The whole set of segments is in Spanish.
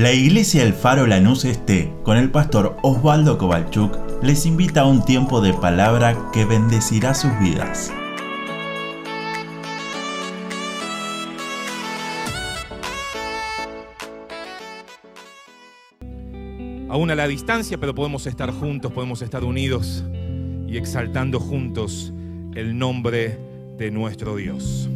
La iglesia El Faro Lanús Este, con el pastor Osvaldo Kovalchuk, les invita a un tiempo de palabra que bendecirá sus vidas. Aún a la distancia, pero podemos estar juntos, podemos estar unidos y exaltando juntos el nombre de nuestro Dios.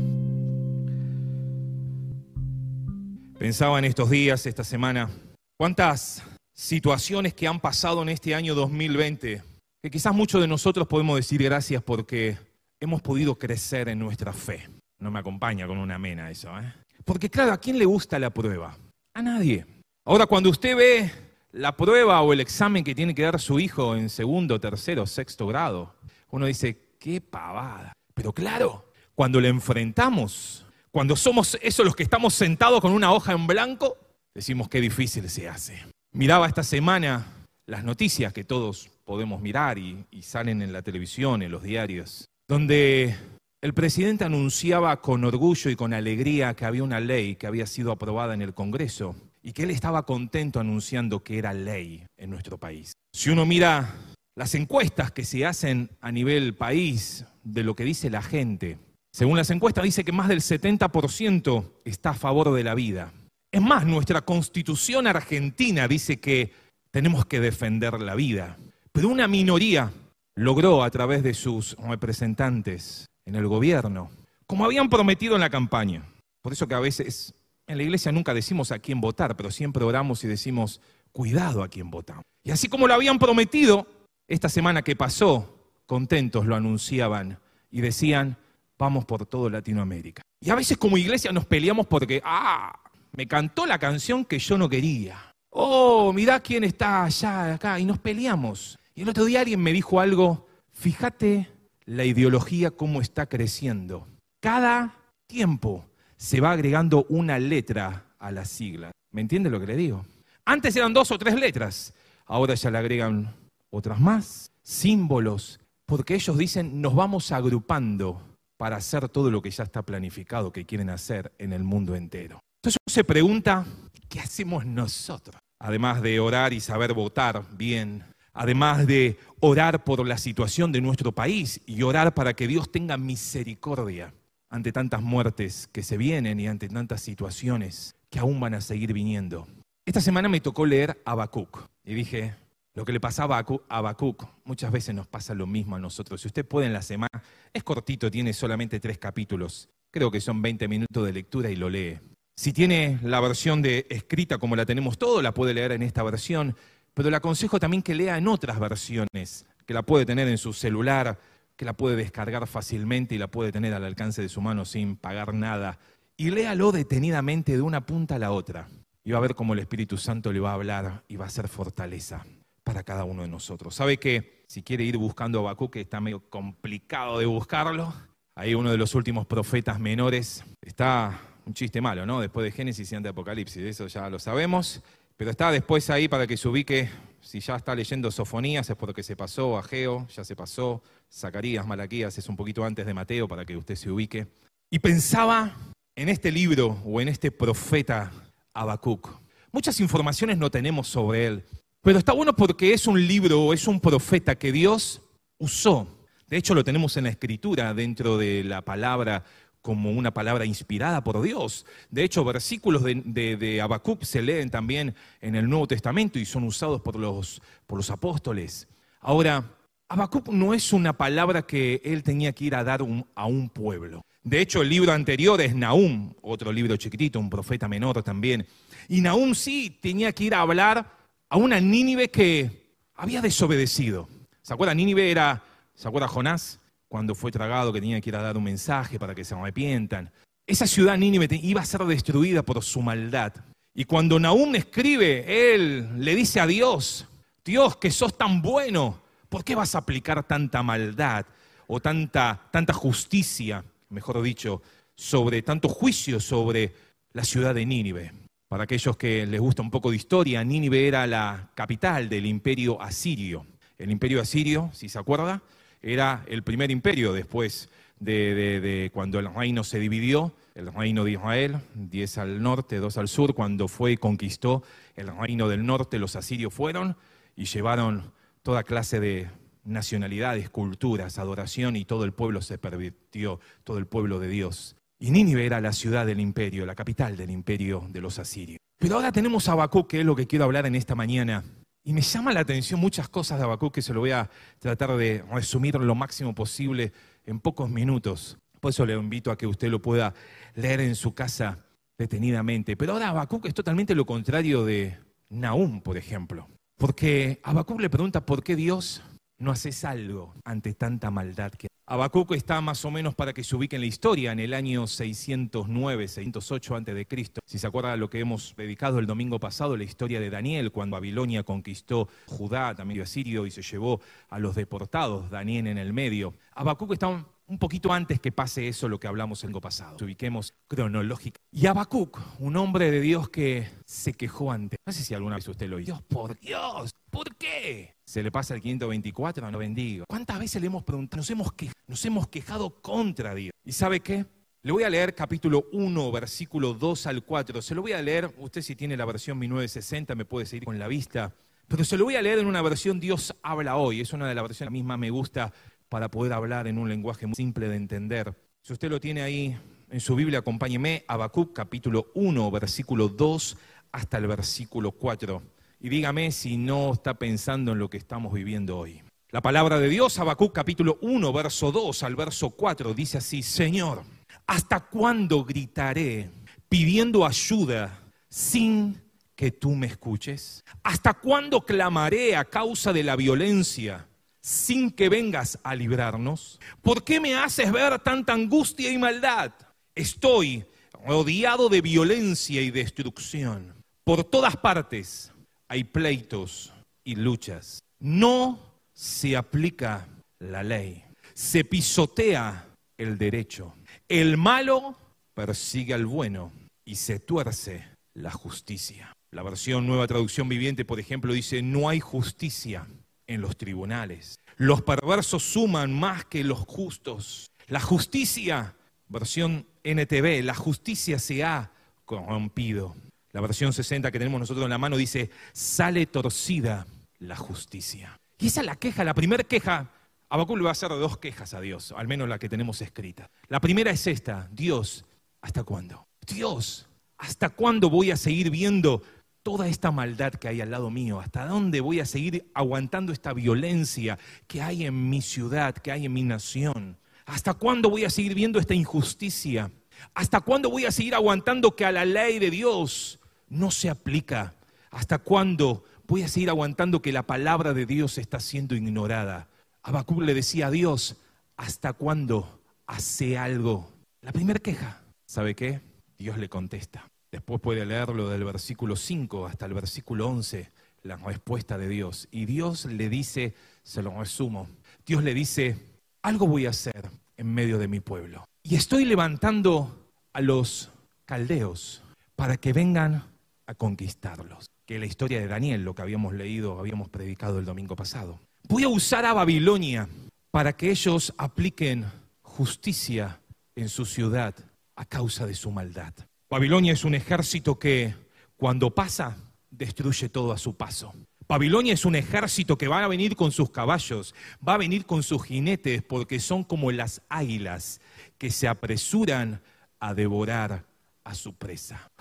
Pensaba en estos días, esta semana, cuántas situaciones que han pasado en este año 2020, que quizás muchos de nosotros podemos decir gracias porque hemos podido crecer en nuestra fe. No me acompaña con una mena eso, ¿eh? Porque claro, ¿a quién le gusta la prueba? A nadie. Ahora, cuando usted ve la prueba o el examen que tiene que dar su hijo en segundo, tercero, sexto grado, uno dice, qué pavada. Pero claro, cuando le enfrentamos cuando somos esos los que estamos sentados con una hoja en blanco, decimos qué difícil se hace. Miraba esta semana las noticias que todos podemos mirar y, y salen en la televisión, en los diarios, donde el presidente anunciaba con orgullo y con alegría que había una ley que había sido aprobada en el Congreso y que él estaba contento anunciando que era ley en nuestro país. Si uno mira las encuestas que se hacen a nivel país de lo que dice la gente, según las encuestas dice que más del 70% está a favor de la vida. Es más, nuestra constitución argentina dice que tenemos que defender la vida. Pero una minoría logró a través de sus representantes en el gobierno, como habían prometido en la campaña. Por eso que a veces en la iglesia nunca decimos a quién votar, pero siempre oramos y decimos, cuidado a quién votamos. Y así como lo habían prometido, esta semana que pasó, contentos lo anunciaban y decían, vamos por todo Latinoamérica. Y a veces como iglesia nos peleamos porque, ah, me cantó la canción que yo no quería. Oh, mirá quién está allá, acá, y nos peleamos. Y el otro día alguien me dijo algo, fíjate la ideología cómo está creciendo. Cada tiempo se va agregando una letra a la sigla. ¿Me entiende lo que le digo? Antes eran dos o tres letras, ahora ya le agregan otras más, símbolos, porque ellos dicen nos vamos agrupando para hacer todo lo que ya está planificado que quieren hacer en el mundo entero. Entonces uno se pregunta, ¿qué hacemos nosotros? Además de orar y saber votar bien, además de orar por la situación de nuestro país y orar para que Dios tenga misericordia ante tantas muertes que se vienen y ante tantas situaciones que aún van a seguir viniendo. Esta semana me tocó leer Habacuc y dije, lo que le pasaba a Habacuc, muchas veces nos pasa lo mismo a nosotros. Si usted puede en la semana, es cortito, tiene solamente tres capítulos. Creo que son 20 minutos de lectura y lo lee. Si tiene la versión de escrita como la tenemos todo, la puede leer en esta versión, pero le aconsejo también que lea en otras versiones, que la puede tener en su celular, que la puede descargar fácilmente y la puede tener al alcance de su mano sin pagar nada. Y léalo detenidamente de una punta a la otra. Y va a ver cómo el Espíritu Santo le va a hablar y va a ser fortaleza para cada uno de nosotros. ¿Sabe que si quiere ir buscando a Habacuc, que está medio complicado de buscarlo, ahí uno de los últimos profetas menores, está un chiste malo, ¿no? Después de Génesis y antes de Apocalipsis, eso ya lo sabemos, pero está después ahí para que se ubique, si ya está leyendo Sofonías es porque se pasó, Ageo ya se pasó, Zacarías, Malaquías es un poquito antes de Mateo para que usted se ubique. Y pensaba en este libro o en este profeta Habacuc. Muchas informaciones no tenemos sobre él. Pero está bueno porque es un libro, es un profeta que Dios usó. De hecho, lo tenemos en la escritura, dentro de la palabra como una palabra inspirada por Dios. De hecho, versículos de, de, se leen también en el Nuevo Testamento y son usados por los, por los apóstoles. Ahora, Habacuc no es una palabra que él tenía que ir a dar a un pueblo. De hecho, el libro anterior es Nahum, otro libro chiquitito, un profeta menor también. Y sí tenía que ir a hablar a una Nínive que había desobedecido. ¿Se acuerda? Nínive era, ¿se acuerda Jonás? Cuando fue tragado que tenía que ir a dar un mensaje para que se arrepientan. Esa ciudad Nínive iba a ser destruida por su maldad. Y cuando Nahum escribe, él le dice a Dios, Dios que sos tan bueno, ¿por qué vas a aplicar tanta maldad o tanta, tanta justicia, mejor dicho, sobre tanto juicio sobre la ciudad de Nínive? Para aquellos que les gusta un poco de historia, Nínive era la capital del imperio asirio. El imperio asirio, si se acuerda, era el primer imperio después de, cuando el reino se dividió. el reino de Israel, diez al norte, dos al sur, cuando fue y conquistó el reino del norte, los asirios fueron y llevaron toda clase de nacionalidades, culturas, adoración y todo el pueblo se pervirtió, todo el pueblo de Dios. Y Nínive era la ciudad del imperio, la capital del imperio de los asirios. Pero ahora tenemos a Habacuc, que es lo que quiero hablar en esta mañana. Y me llama la atención muchas cosas de Habacuc que se lo voy a tratar de resumir lo máximo posible en pocos minutos. Por eso le invito a que usted lo pueda leer en su casa detenidamente. Pero ahora Habacuc es totalmente lo contrario de Nahum, por ejemplo. Porque Habacuc le pregunta por qué Dios no haces algo ante tanta maldad que Habacuc está más o menos para que se ubique en la historia, en el año 609, 608 a.C. Si se acuerda lo que hemos dedicado el domingo pasado, la historia de Daniel, cuando Babilonia conquistó Judá, también Asirio, y se llevó a los deportados, Daniel en el medio. Habacuc está un poquito antes que pase eso lo que hablamos el domingo pasado. Ubiquemos cronológica. Y Habacuc, un hombre de Dios que se quejó antes. No sé si alguna vez usted lo oyó. por Dios, ¿por qué? Se le pasa el 524, no bendigo. ¿Cuántas veces le hemos preguntado, nos hemos, nos hemos quejado contra Dios? ¿Y sabe qué? Le voy a leer capítulo 1, versículo 2 al 4. Se lo voy a leer, usted si tiene la versión 1960 me puede seguir con la vista. Pero se lo voy a leer en una versión Dios habla hoy. Es una de las versiones que misma me gusta para poder hablar en un lenguaje muy simple de entender. Si usted lo tiene ahí en su Biblia, acompáñeme a Habacuc capítulo 1, versículo 2 hasta el versículo 4. Y dígame si no está pensando en lo que estamos viviendo hoy. La palabra de Dios, Habacuc capítulo 1, verso 2 al verso 4, dice así, Señor, ¿hasta cuándo gritaré pidiendo ayuda sin que tú me escuches? ¿Hasta cuándo clamaré a causa de la violencia? Sin que vengas a librarnos? ¿Por qué me haces ver tanta angustia y maldad? Estoy rodeado de violencia y destrucción. Por todas partes hay pleitos y luchas. No se aplica la ley. Se pisotea el derecho. El malo persigue al bueno y se tuerce la justicia. La versión Nueva Traducción Viviente, por ejemplo, dice, no hay justicia en los tribunales. Los perversos suman más que los justos. La justicia, versión NTV, la justicia se ha corrompido. La versión 60 que tenemos nosotros en la mano dice, sale torcida la justicia. Y esa es la queja, la primera queja. Abacul va a hacer dos quejas a Dios, al menos la que tenemos escrita. La primera es esta, Dios, ¿hasta cuándo? Dios, ¿hasta cuándo voy a seguir viendo toda esta maldad que hay al lado mío? ¿Hasta dónde voy a seguir aguantando esta violencia que hay en mi ciudad, que hay en mi nación? ¿Hasta cuándo voy a seguir viendo esta injusticia? ¿Hasta cuándo voy a seguir aguantando que a la ley de Dios no se aplica? ¿Hasta cuándo voy a seguir aguantando que la palabra de Dios está siendo ignorada? Habacuc le decía a Dios, ¿hasta cuándo hace algo? La primera queja, ¿sabe qué? Dios le contesta. Después puede leerlo del versículo 5 hasta el versículo 11, la respuesta de Dios. Y Dios le dice, se lo resumo, Dios le dice, algo voy a hacer en medio de mi pueblo. Y estoy levantando a los caldeos para que vengan a conquistarlos. Que la historia de Daniel, lo que habíamos leído, habíamos predicado el domingo pasado. Voy a usar a Babilonia para que ellos apliquen justicia en su ciudad a causa de su maldad. Babilonia es un ejército que cuando pasa, destruye todo a su paso. Babilonia es un ejército que va a venir con sus caballos, va a venir con sus jinetes, porque son como las águilas que se apresuran a devorar a su presa.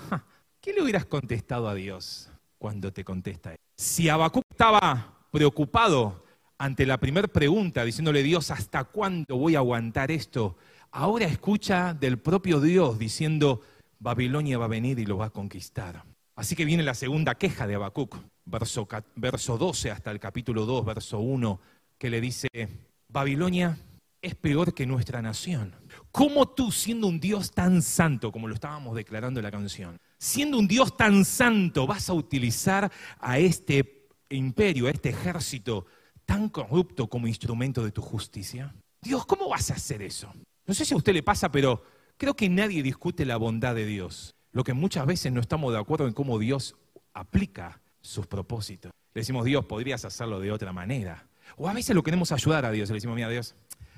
¿Qué le hubieras contestado a Dios cuando te contesta? Si Habacuc estaba preocupado ante la primera pregunta, diciéndole Dios, ¿hasta cuándo voy a aguantar esto? Ahora escucha del propio Dios diciendo, Babilonia va a venir y lo va a conquistar. Así que viene la segunda queja de Habacuc, verso, verso 12 hasta el capítulo 2, verso 1, que le dice, Babilonia es peor que nuestra nación. ¿Cómo tú, siendo un Dios tan santo, como lo estábamos declarando en la canción, siendo un Dios tan santo, vas a utilizar a este imperio, a este ejército tan corrupto como instrumento de tu justicia? Dios, ¿cómo vas a hacer eso? No sé si a usted le pasa, pero Creo que nadie discute la bondad de Dios. Lo que muchas veces no estamos de acuerdo en cómo Dios aplica sus propósitos. Le decimos, Dios, podrías hacerlo de otra manera. O a veces lo queremos ayudar a Dios. Le decimos, mira, Dios,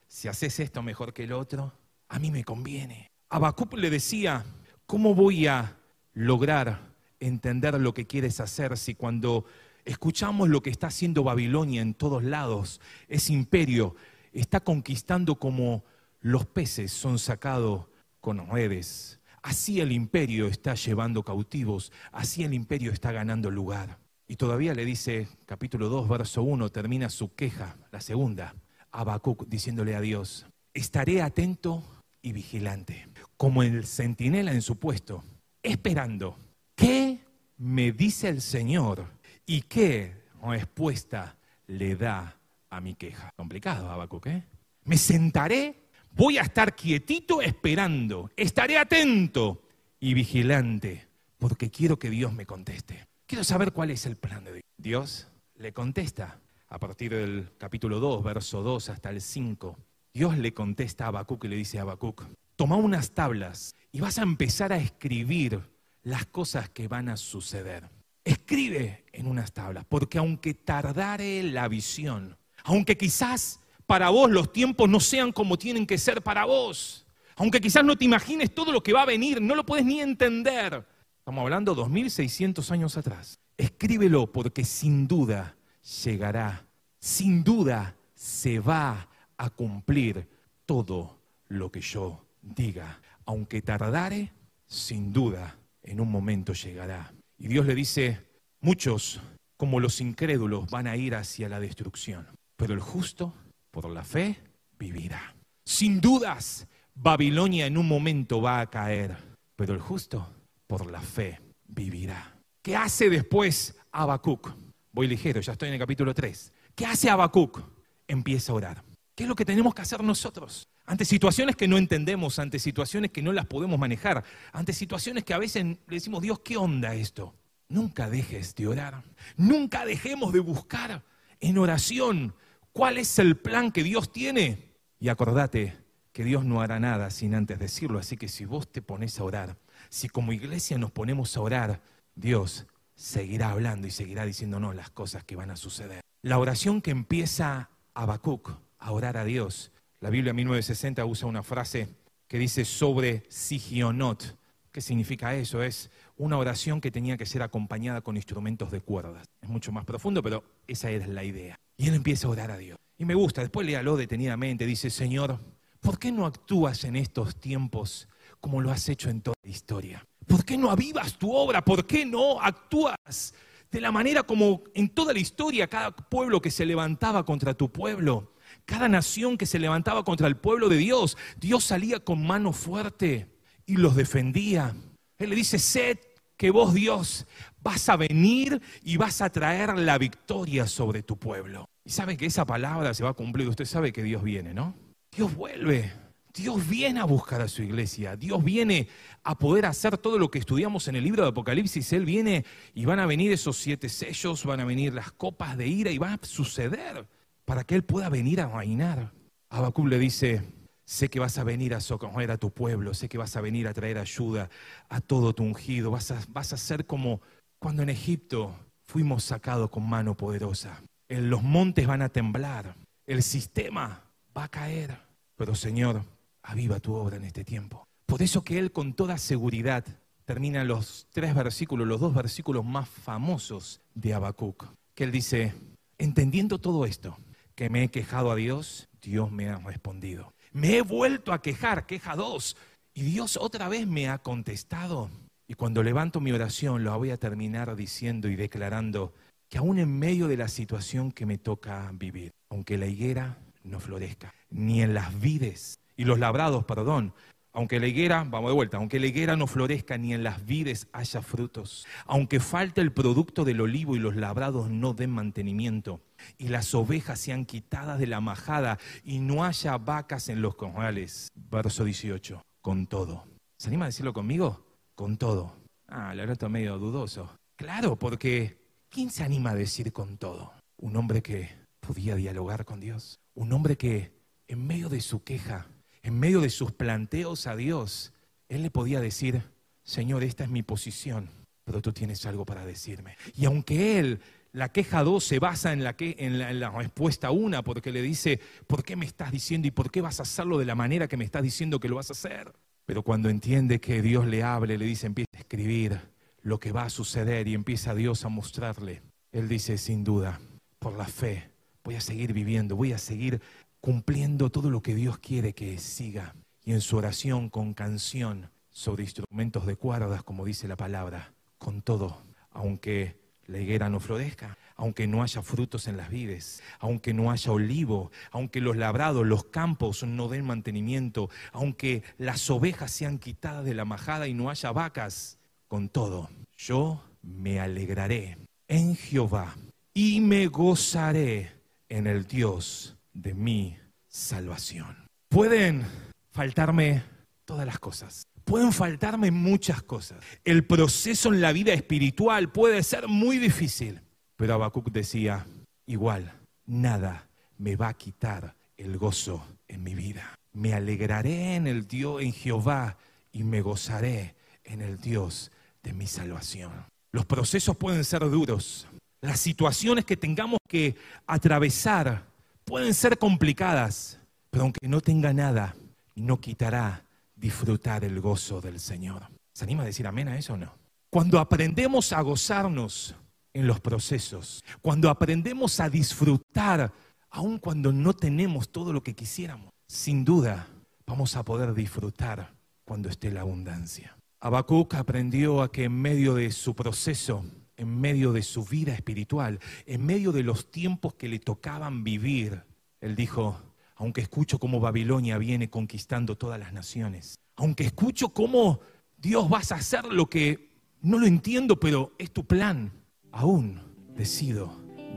si haces esto mejor que el otro, a mí me conviene. Habacuc le decía, ¿cómo voy a lograr entender lo que quieres hacer si cuando escuchamos lo que está haciendo Babilonia en todos lados, ese imperio está conquistando como los peces son sacados con redes? Así el imperio está llevando cautivos, así el imperio está ganando lugar. Y todavía le dice, capítulo 2, verso 1, termina su queja, la segunda, Habacuc diciéndole a Dios, estaré atento y vigilante, como el centinela en su puesto, esperando. ¿Qué me dice el Señor y qué respuesta le da a mi queja? Complicado, Habacuc, ¿eh? Me sentaré, voy a estar quietito esperando, estaré atento y vigilante, porque quiero que Dios me conteste. Quiero saber cuál es el plan de Dios. Dios le contesta a partir del capítulo 2, verso 2 hasta el 5. Dios le contesta a Habacuc y le dice a Habacuc, toma unas tablas y vas a empezar a escribir las cosas que van a suceder. Escribe en unas tablas, porque aunque tardare la visión, aunque quizás para vos los tiempos no sean como tienen que ser para vos, aunque quizás no te imagines todo lo que va a venir, no lo puedes ni entender, Estamos hablando 2600 años atrás. Escríbelo porque sin duda llegará, sin duda se va a cumplir todo lo que yo diga. Aunque tardare, sin duda en un momento llegará. Y Dios le dice, muchos como los incrédulos van a ir hacia la destrucción, pero el justo, por la fe, vivirá. Sin dudas, Babilonia en un momento va a caer, pero el justo por la fe vivirá. ¿Qué hace después Habacuc? Voy ligero, ya estoy en el capítulo 3. ¿Qué hace Habacuc? Empieza a orar. ¿Qué es lo que tenemos que hacer nosotros? Ante situaciones que no entendemos, ante situaciones que no las podemos manejar, ante situaciones que a veces le decimos, Dios, ¿qué onda esto? Nunca dejes de orar. Nunca dejemos de buscar en oración cuál es el plan que Dios tiene. Y acordate que Dios no hará nada sin antes decirlo. Así que si vos te pones a orar, si como iglesia nos ponemos a orar, Dios seguirá hablando y seguirá diciéndonos las cosas que van a suceder. La oración que empieza Habacuc a orar a Dios. La Biblia 1960 usa una frase que dice sobre Sigionot. ¿Qué significa eso? Es una oración que tenía que ser acompañada con instrumentos de cuerdas. Es mucho más profundo, pero esa es la idea. Y él empieza a orar a Dios. Y me gusta, después léalo detenidamente, dice, Señor, ¿por qué no actúas en estos tiempos como lo has hecho en toda la historia. ¿Por qué no avivas tu obra? ¿Por qué no actúas de la manera como en toda la historia cada pueblo que se levantaba contra tu pueblo, cada nación que se levantaba contra el pueblo de Dios, Dios salía con mano fuerte y los defendía? Él le dice, sed que vos Dios vas a venir y vas a traer la victoria sobre tu pueblo. Y sabe que esa palabra se va a cumplir. Usted sabe que Dios viene, ¿no? Dios vuelve. Dios viene a buscar a su iglesia, Dios viene a poder hacer todo lo que estudiamos en el libro de Apocalipsis, Él viene y van a venir esos siete sellos, van a venir las copas de ira y va a suceder para que Él pueda venir a reinar. Habacuc le dice, sé que vas a venir a socorrer a tu pueblo, sé que vas a venir a traer ayuda a todo tu ungido, vas a, vas a ser como cuando en Egipto fuimos sacados con mano poderosa. Los montes van a temblar, el sistema va a caer, pero Señor, aviva tu obra en este tiempo. Por eso que Él con toda seguridad termina los tres versículos, los dos versículos más famosos de Habacuc, que Él dice, entendiendo todo esto, que me he quejado a Dios, Dios me ha respondido. Me he vuelto a quejar, queja dos, y Dios otra vez me ha contestado. Y cuando levanto mi oración, lo voy a terminar diciendo y declarando que aún en medio de la situación que me toca vivir, aunque la higuera no florezca, ni en las vides y los labrados, perdón. Aunque la higuera, vamos de vuelta, aunque la higuera no florezca ni en las vides haya frutos, aunque falte el producto del olivo y los labrados no den mantenimiento, y las ovejas sean quitadas de la majada y no haya vacas en los corrales. Verso 18, con todo. ¿Se anima a decirlo conmigo? Con todo. Ah, verdad está medio dudoso. Claro, porque ¿quién se anima a decir con todo? Un hombre que podía dialogar con Dios, un hombre que en medio de su queja en medio de sus planteos a Dios, él le podía decir, Señor, esta es mi posición, pero tú tienes algo para decirme. Y aunque él, la queja 2 se basa en la, que, en la, respuesta 1, porque le dice, ¿por qué me estás diciendo y por qué vas a hacerlo de la manera que me estás diciendo que lo vas a hacer? Pero cuando entiende que Dios le hable, le dice, empieza a escribir lo que va a suceder y empieza Dios a mostrarle. Él dice, sin duda, por la fe, voy a seguir viviendo, voy a seguir cumpliendo todo lo que Dios quiere que siga. Y en su oración con canción sobre instrumentos de cuerdas, como dice la palabra, con todo, aunque la higuera no florezca, aunque no haya frutos en las vides, aunque no haya olivo, aunque los labrados, los campos no den mantenimiento, aunque las ovejas sean quitadas de la majada y no haya vacas, con todo, yo me alegraré en Jehová y me gozaré en el Dios de mi salvación. Pueden faltarme todas las cosas. Pueden faltarme muchas cosas. El proceso en la vida espiritual puede ser muy difícil. Pero Habacuc decía, igual, nada me va a quitar el gozo en mi vida. Me alegraré en el Dios, en Jehová, y me gozaré en el Dios de mi salvación. Los procesos pueden ser duros. Las situaciones que tengamos que atravesar pueden ser complicadas, pero aunque no tenga nada, no quitará disfrutar el gozo del Señor. ¿Se anima a decir amén a eso o no? Cuando aprendemos a gozarnos en los procesos, cuando aprendemos a disfrutar, aun cuando no tenemos todo lo que quisiéramos, sin duda vamos a poder disfrutar cuando esté la abundancia. Habacuc aprendió a que en medio de su proceso, en medio de su vida espiritual, en medio de los tiempos que le tocaban vivir, él dijo, aunque escucho cómo Babilonia viene conquistando todas las naciones, aunque escucho cómo Dios vas a hacer lo que no lo entiendo, pero es tu plan, aún decido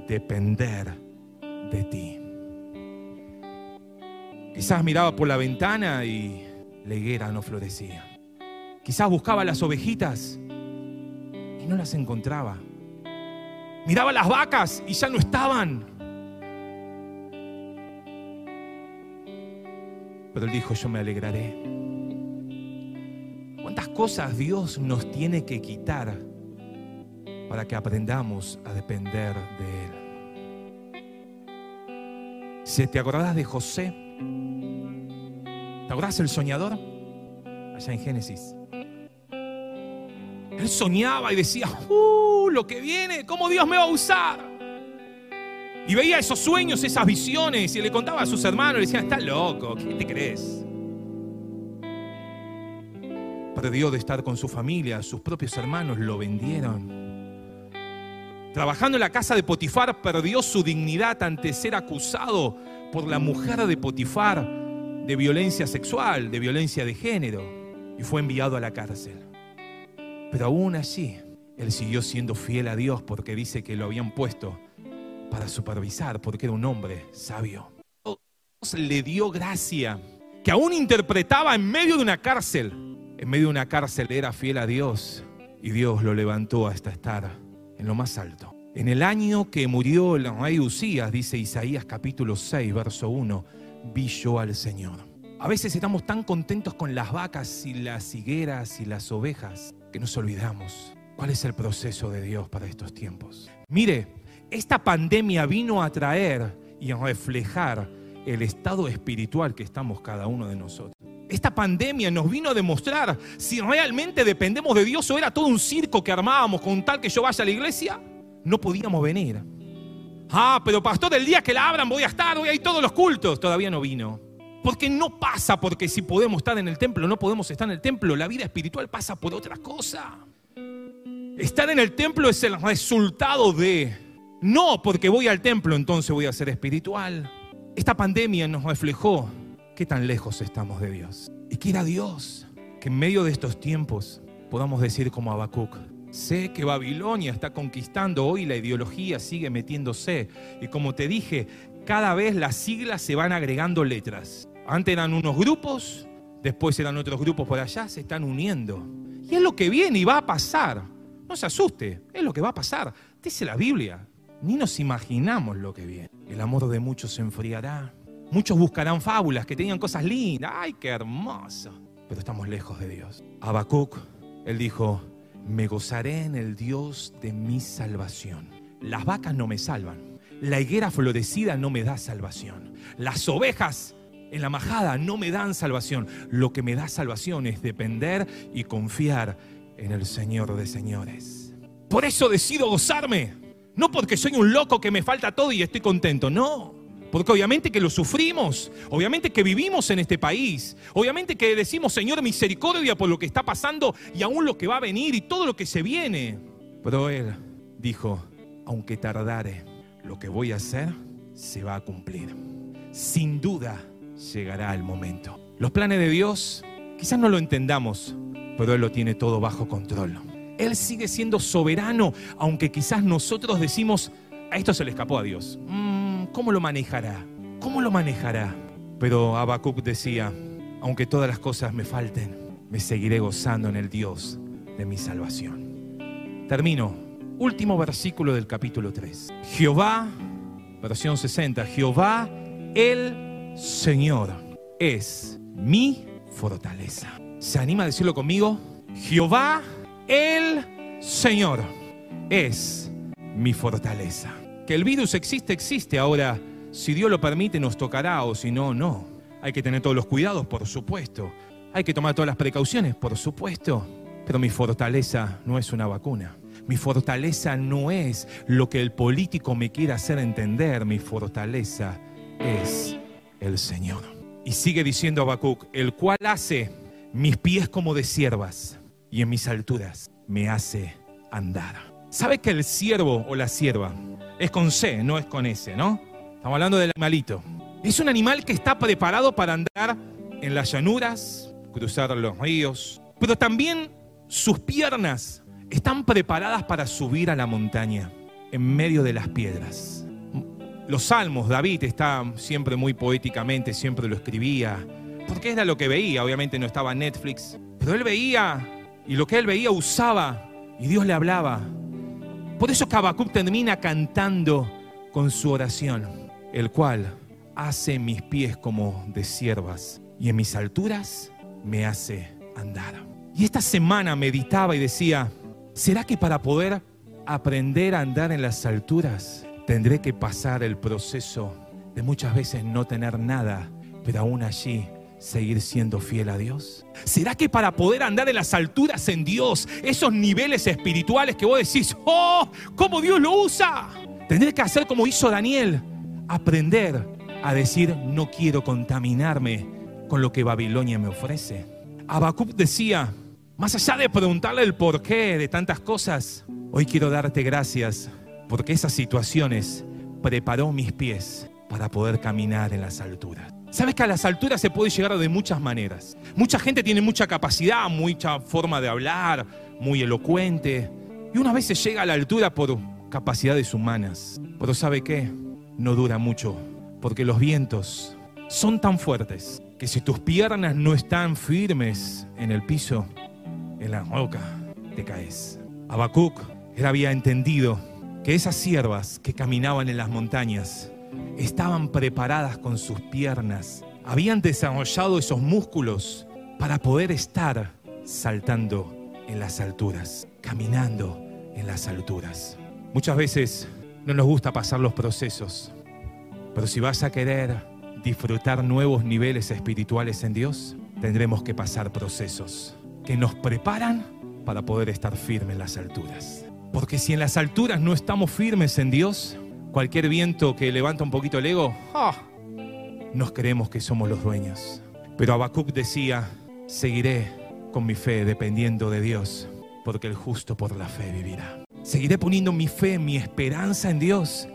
depender de ti. Quizás miraba por la ventana y la higuera no florecía. Quizás buscaba las ovejitas y no las encontraba. Miraba las vacas y ya no estaban. Pero él dijo, yo me alegraré. ¿Cuántas cosas Dios nos tiene que quitar para que aprendamos a depender de Él? Si te acordás de José, ¿te acordás del soñador? Allá en Génesis. Él soñaba y decía, ¡uh! Lo que viene, ¿cómo Dios me va a usar? Y veía esos sueños, esas visiones, y le contaba a sus hermanos, le decían, estás loco, ¿qué te crees? Perdió de estar con su familia, sus propios hermanos lo vendieron. Trabajando en la casa de Potifar, perdió su dignidad ante ser acusado por la mujer de Potifar de violencia sexual, de violencia de género, y fue enviado a la cárcel. Pero aún así, él siguió siendo fiel a Dios porque dice que lo habían puesto para supervisar, porque era un hombre sabio. Dios le dio gracia, que aún interpretaba en medio de una cárcel. En medio de una cárcel era fiel a Dios y Dios lo levantó hasta estar en lo más alto. En el año que murió el rey Usías, dice Isaías capítulo 6, verso 1, vi yo al Señor. A veces estamos tan contentos con las vacas y las higueras y las ovejas que nos olvidamos cuál es el proceso de Dios para estos tiempos. Mire, esta pandemia vino a traer y a reflejar el estado espiritual que estamos cada uno de nosotros. Esta pandemia nos vino a demostrar si realmente dependemos de Dios o era todo un circo que armábamos con tal que yo vaya a la iglesia, no podíamos venir. Ah, pero pastor, el día que la abran voy a estar, a ir todos los cultos. Todavía no vino. Porque no pasa porque si podemos estar en el templo, no podemos estar en el templo. La vida espiritual pasa por otra cosa. Estar en el templo es el resultado de, no porque voy al templo entonces voy a ser espiritual. Esta pandemia nos reflejó qué tan lejos estamos de Dios. Y quiera Dios que en medio de estos tiempos podamos decir como Habacuc, sé que Babilonia está conquistando, hoy la ideología sigue metiéndose. Y como te dije, cada vez las siglas se van agregando letras. Antes eran unos grupos, después eran otros grupos por allá, se están uniendo. Y es lo que viene y va a pasar. No se asuste, es lo que va a pasar. Dice la Biblia, ni nos imaginamos lo que viene. El amor de muchos se enfriará. Muchos buscarán fábulas que tengan cosas lindas. ¡Ay, qué hermoso! Pero estamos lejos de Dios. Habacuc, él dijo, me gozaré en el Dios de mi salvación. Las vacas no me salvan. La higuera florecida no me da salvación. Las ovejas en la majada no me dan salvación. Lo que me da salvación es depender y confiar en el Señor de señores. Por eso decido gozarme. No porque soy un loco que me falta todo y estoy contento. No. Porque obviamente que lo sufrimos, obviamente que vivimos en este país, obviamente que decimos, Señor, misericordia por lo que está pasando y aún lo que va a venir y todo lo que se viene. Pero Él dijo, aunque tardare, lo que voy a hacer se va a cumplir. Sin duda llegará el momento. Los planes de Dios quizás no lo entendamos, pero Él lo tiene todo bajo control. Él sigue siendo soberano, aunque quizás nosotros decimos, a esto se le escapó a Dios. Mm, ¿Cómo lo manejará? ¿Cómo lo manejará? Pero Habacuc decía, aunque todas las cosas me falten, me seguiré gozando en el Dios de mi salvación. Termino. Último versículo del capítulo 3. Jehová, versión 60, Jehová el Señor es mi fortaleza. ¿Se anima a decirlo conmigo? Jehová el Señor es mi fortaleza. Que el virus existe, existe. Ahora, si Dios lo permite, nos tocará o si no, no. Hay que tener todos los cuidados, por supuesto. Hay que tomar todas las precauciones, por supuesto. Pero mi fortaleza no es una vacuna. Mi fortaleza no es lo que el político me quiera hacer entender. Mi fortaleza es el Señor. Y sigue diciendo Habacuc, el cual hace mis pies como de siervas y en mis alturas me hace andar. ¿Sabe que el siervo o la sierva es con C, no es con S, no? Estamos hablando del animalito. Es un animal que está preparado para andar en las llanuras, cruzar los ríos, pero también sus piernas están preparadas para subir a la montaña en medio de las piedras. Los salmos, David está siempre muy poéticamente, siempre lo escribía, porque era lo que veía, obviamente no estaba Netflix, pero él veía y lo que él veía usaba y Dios le hablaba. Por eso Habacuc termina cantando con su oración, el cual hace mis pies como de siervas y en mis alturas me hace andar. Y esta semana meditaba y decía, ¿Será que para poder aprender a andar en las alturas tendré que pasar el proceso de muchas veces no tener nada, pero aún allí seguir siendo fiel a Dios? ¿Será que para poder andar en las alturas en Dios, esos niveles espirituales que vos decís, oh, cómo Dios lo usa? Tendré que hacer como hizo Daniel, aprender a decir, no quiero contaminarme con lo que Babilonia me ofrece. Habacuc decía, más allá de preguntarle el porqué de tantas cosas, hoy quiero darte gracias porque esas situaciones preparó mis pies para poder caminar en las alturas. Sabes que a las alturas se puede llegar de muchas maneras. Mucha gente tiene mucha capacidad, mucha forma de hablar, muy elocuente. Y una vez se llega a la altura por capacidades humanas. Pero ¿sabe qué? No dura mucho, porque los vientos son tan fuertes que si tus piernas no están firmes en el piso, en la roca te caes. Habacuc él había entendido que esas siervas que caminaban en las montañas estaban preparadas con sus piernas, habían desarrollado esos músculos para poder estar saltando en las alturas, caminando en las alturas. Muchas veces no nos gusta pasar los procesos, pero si vas a querer disfrutar nuevos niveles espirituales en Dios, tendremos que pasar procesos que nos preparan para poder estar firmes en las alturas. Porque si en las alturas no estamos firmes en Dios, cualquier viento que levanta un poquito el ego, ¡ah! nos creemos que somos los dueños. Pero Habacuc decía, seguiré con mi fe dependiendo de Dios, porque el justo por la fe vivirá. Seguiré poniendo mi fe, mi esperanza en Dios,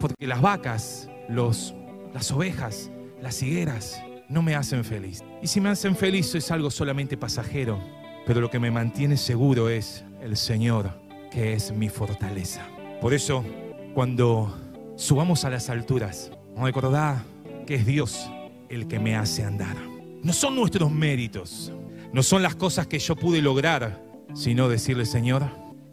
porque las vacas, los, las ovejas, las higueras, no me hacen feliz. Y si me hacen feliz es algo solamente pasajero, pero lo que me mantiene seguro es el Señor, que es mi fortaleza. Por eso, cuando subamos a las alturas, recordad que es Dios el que me hace andar. No son nuestros méritos, no son las cosas que yo pude lograr, sino decirle, Señor,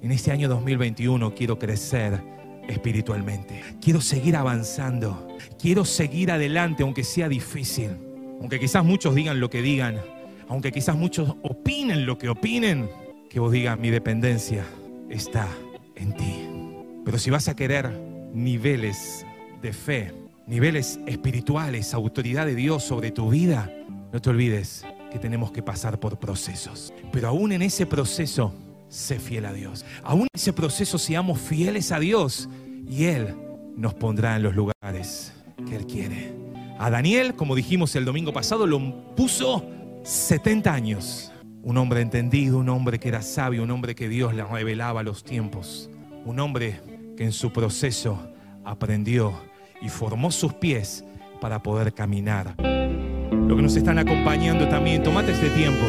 en este año 2021 quiero crecer espiritualmente. Quiero seguir avanzando. Quiero seguir adelante aunque sea difícil. Aunque quizás muchos digan lo que digan. Aunque quizás muchos opinen lo que opinen. Que vos digas, mi dependencia está en ti. Pero si vas a querer niveles de fe, niveles espirituales, autoridad de Dios sobre tu vida, no te olvides que tenemos que pasar por procesos. Pero aún en ese proceso, sé fiel a Dios. Aún en ese proceso, seamos fieles a Dios y Él nos pondrá en los lugares que Él quiere. A Daniel, como dijimos el domingo pasado, lo puso 70 años. Un hombre entendido, un hombre que era sabio, un hombre que Dios le revelaba los tiempos. Un hombre que en su proceso aprendió y formó sus pies para poder caminar. Lo que nos están acompañando también, tomate este tiempo.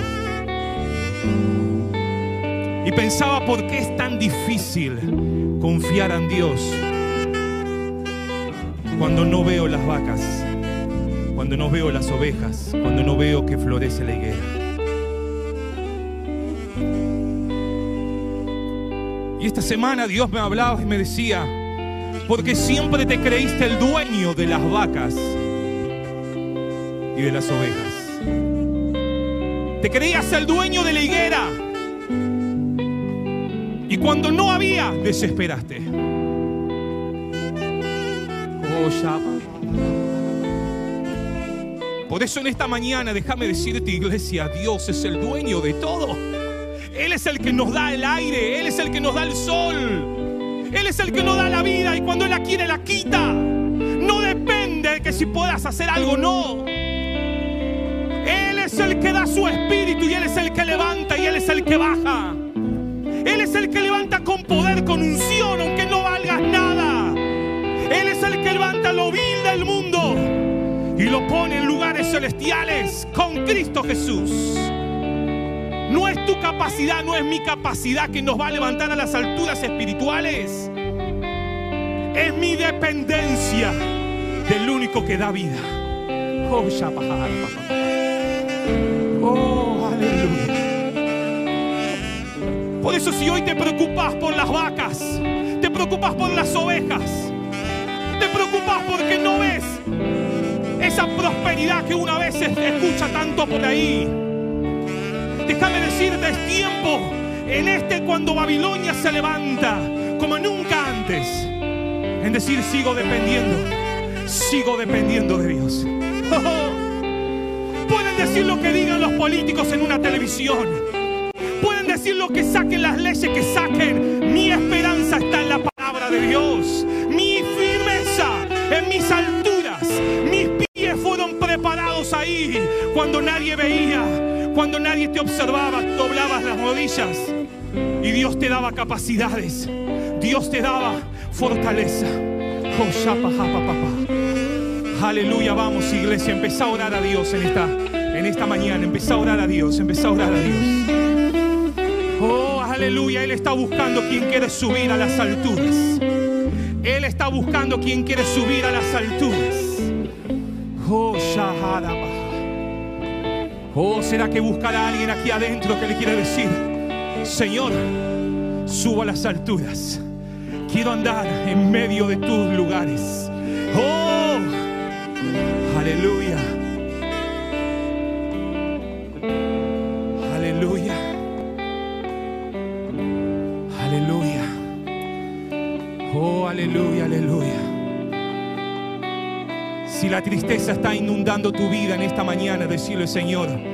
Y pensaba por qué es tan difícil confiar en Dios cuando no veo las vacas, cuando no veo las ovejas, cuando no veo que florece la higuera. Y esta semana Dios me hablaba y me decía, porque siempre te creíste el dueño de las vacas y de las ovejas. Te creías el dueño de la higuera. Y cuando no había, desesperaste. Oh, Por eso en esta mañana déjame decirte, iglesia, Dios es el dueño de todo. Él es el que nos da el aire, Él es el que nos da el sol. Él es el que nos da la vida y cuando Él la quiere la quita. No depende de que si puedas hacer algo, no. Él es el que da su espíritu y Él es el que levanta y Él es el que baja. Él es el que levanta con poder, con unción, aunque no valgas nada. Él es el que levanta lo vil del mundo y lo pone en lugares celestiales con Cristo Jesús. No es tu capacidad, no es mi capacidad que nos va a levantar a las alturas espirituales. Es mi dependencia del único que da vida. Oh, oh aleluya. Por eso si hoy te preocupas por las vacas, te preocupas por las ovejas, te preocupas porque no ves esa prosperidad que una vez se escucha tanto por ahí Déjame decirte, es tiempo en este cuando Babilonia se levanta como nunca antes. En decir, sigo dependiendo, sigo dependiendo de Dios. Pueden decir lo que digan los políticos en una televisión. Pueden decir lo que saquen las leyes que saquen. Mi esperanza está en la palabra de Dios. Mi firmeza en mis alturas. Mis pies fueron preparados ahí cuando nadie veía cuando nadie te observaba, doblabas las rodillas y Dios te daba capacidades. Dios te daba fortaleza. Aleluya, vamos iglesia, empezá a orar a Dios en esta, en esta mañana, empezá a orar a Dios, empezá a orar a Dios. Oh, aleluya, Él está buscando quien quiere subir a las alturas. Él está buscando quien quiere subir a las alturas. Oh, Shahadaba. Oh, ¿será que buscará a alguien aquí adentro que le quiere decir, Señor, subo a las alturas? Quiero andar en medio de tus lugares. Oh, aleluya. Aleluya. Aleluya. Oh, aleluya, aleluya. Si la tristeza está inundando tu vida en esta mañana, decirle, Señor,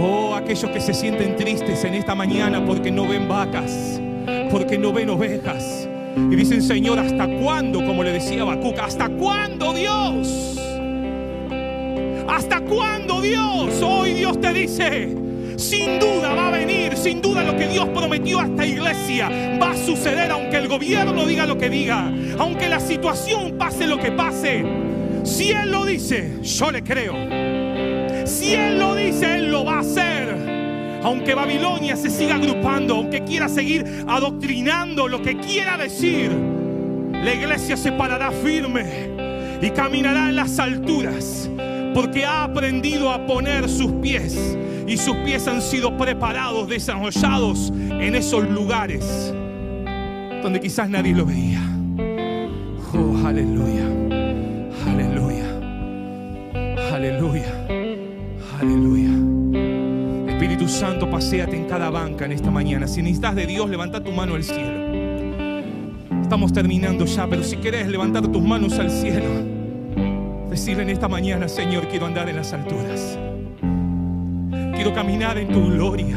Oh, aquellos que se sienten tristes en esta mañana porque no ven vacas, porque no ven ovejas. Y dicen, Señor, ¿hasta cuándo? Como le decía Bacuca, ¿hasta cuándo Dios? ¿Hasta cuándo Dios? Hoy Dios te dice, sin duda va a venir, sin duda lo que Dios prometió a esta iglesia va a suceder aunque el gobierno diga lo que diga, aunque la situación pase lo que pase. Si Él lo dice, yo le creo. Si Él lo dice, Él lo va a hacer. Aunque Babilonia se siga agrupando, aunque quiera seguir adoctrinando lo que quiera decir, la iglesia se parará firme y caminará en las alturas porque ha aprendido a poner sus pies y sus pies han sido preparados, desarrollados en esos lugares donde quizás nadie lo veía. Oh, aleluya, aleluya, Espíritu Santo, paséate en cada banca en esta mañana. Si necesitas de Dios, levanta tu mano al cielo. Estamos terminando ya, pero si querés levantar tus manos al cielo, decirle en esta mañana, Señor, quiero andar en las alturas. Quiero caminar en tu gloria.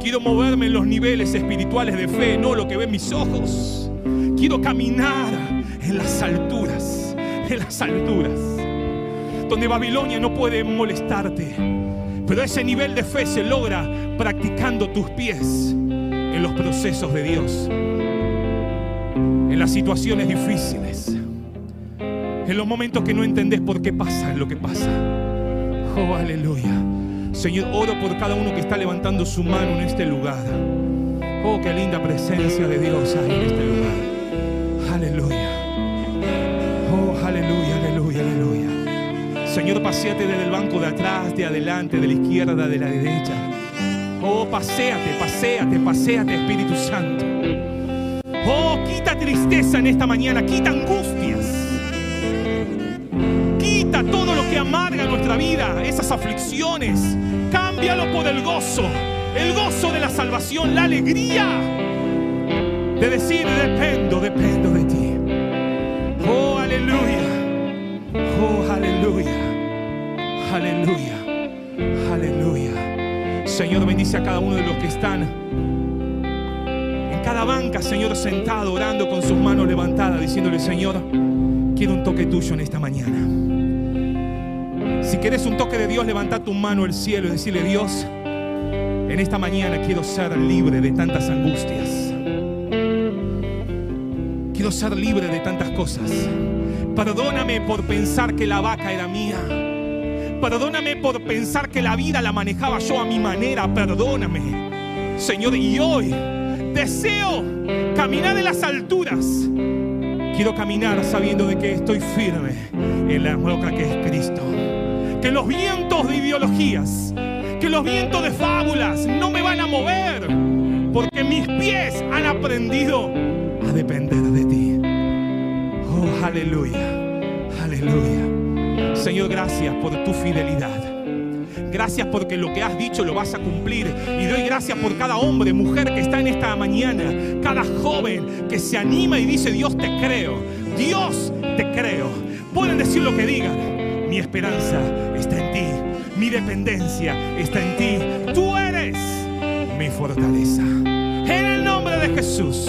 Quiero moverme en los niveles espirituales de fe, no lo que ven mis ojos. Quiero caminar en las alturas, en las alturas, donde Babilonia no puede molestarte. Pero ese nivel de fe se logra practicando tus pies en los procesos de Dios, en las situaciones difíciles, en los momentos que no entendés por qué pasa lo que pasa. Oh, aleluya. Señor, oro por cada uno que está levantando su mano en este lugar. Oh, qué linda presencia de Dios hay en este lugar. Aleluya. Señor, paséate desde el banco de atrás, de adelante, de la izquierda, de la derecha. Oh, paséate, paséate, paséate, Espíritu Santo. Oh, quita tristeza en esta mañana, quita angustias todo lo que amarga nuestra vida, esas aflicciones. Cámbialo por el gozo, el gozo de la salvación, la alegría de decir, dependo, dependo de ti. Oh, aleluya. Aleluya. Aleluya. Señor, bendice a cada uno de los que están en cada banca, Señor, sentado, orando con sus manos levantadas, diciéndole, Señor, quiero un toque tuyo en esta mañana. Si quieres un toque de Dios, levanta tu mano al cielo y decirle, Dios, en esta mañana quiero ser libre de tantas angustias. Quiero ser libre de tantas cosas. Perdóname por pensar que la vaca era mía. Perdóname por pensar que la vida la manejaba yo a mi manera. Perdóname. Señor, y hoy deseo caminar en las alturas. Quiero caminar sabiendo de que estoy firme en la roca que es Cristo que los vientos de ideologías, que los vientos de fábulas no me van a mover, porque mis pies han aprendido a depender de ti. Oh, aleluya, aleluya. Señor, gracias por tu fidelidad. Gracias porque lo que has dicho lo vas a cumplir. Y doy gracias por cada hombre, mujer que está en esta mañana. Cada joven que se anima y dice, Dios te creo. Dios te creo. Pueden decir lo que digan. Mi esperanza está en ti. Mi dependencia está en ti. Tú eres mi fortaleza. En el nombre de Jesús.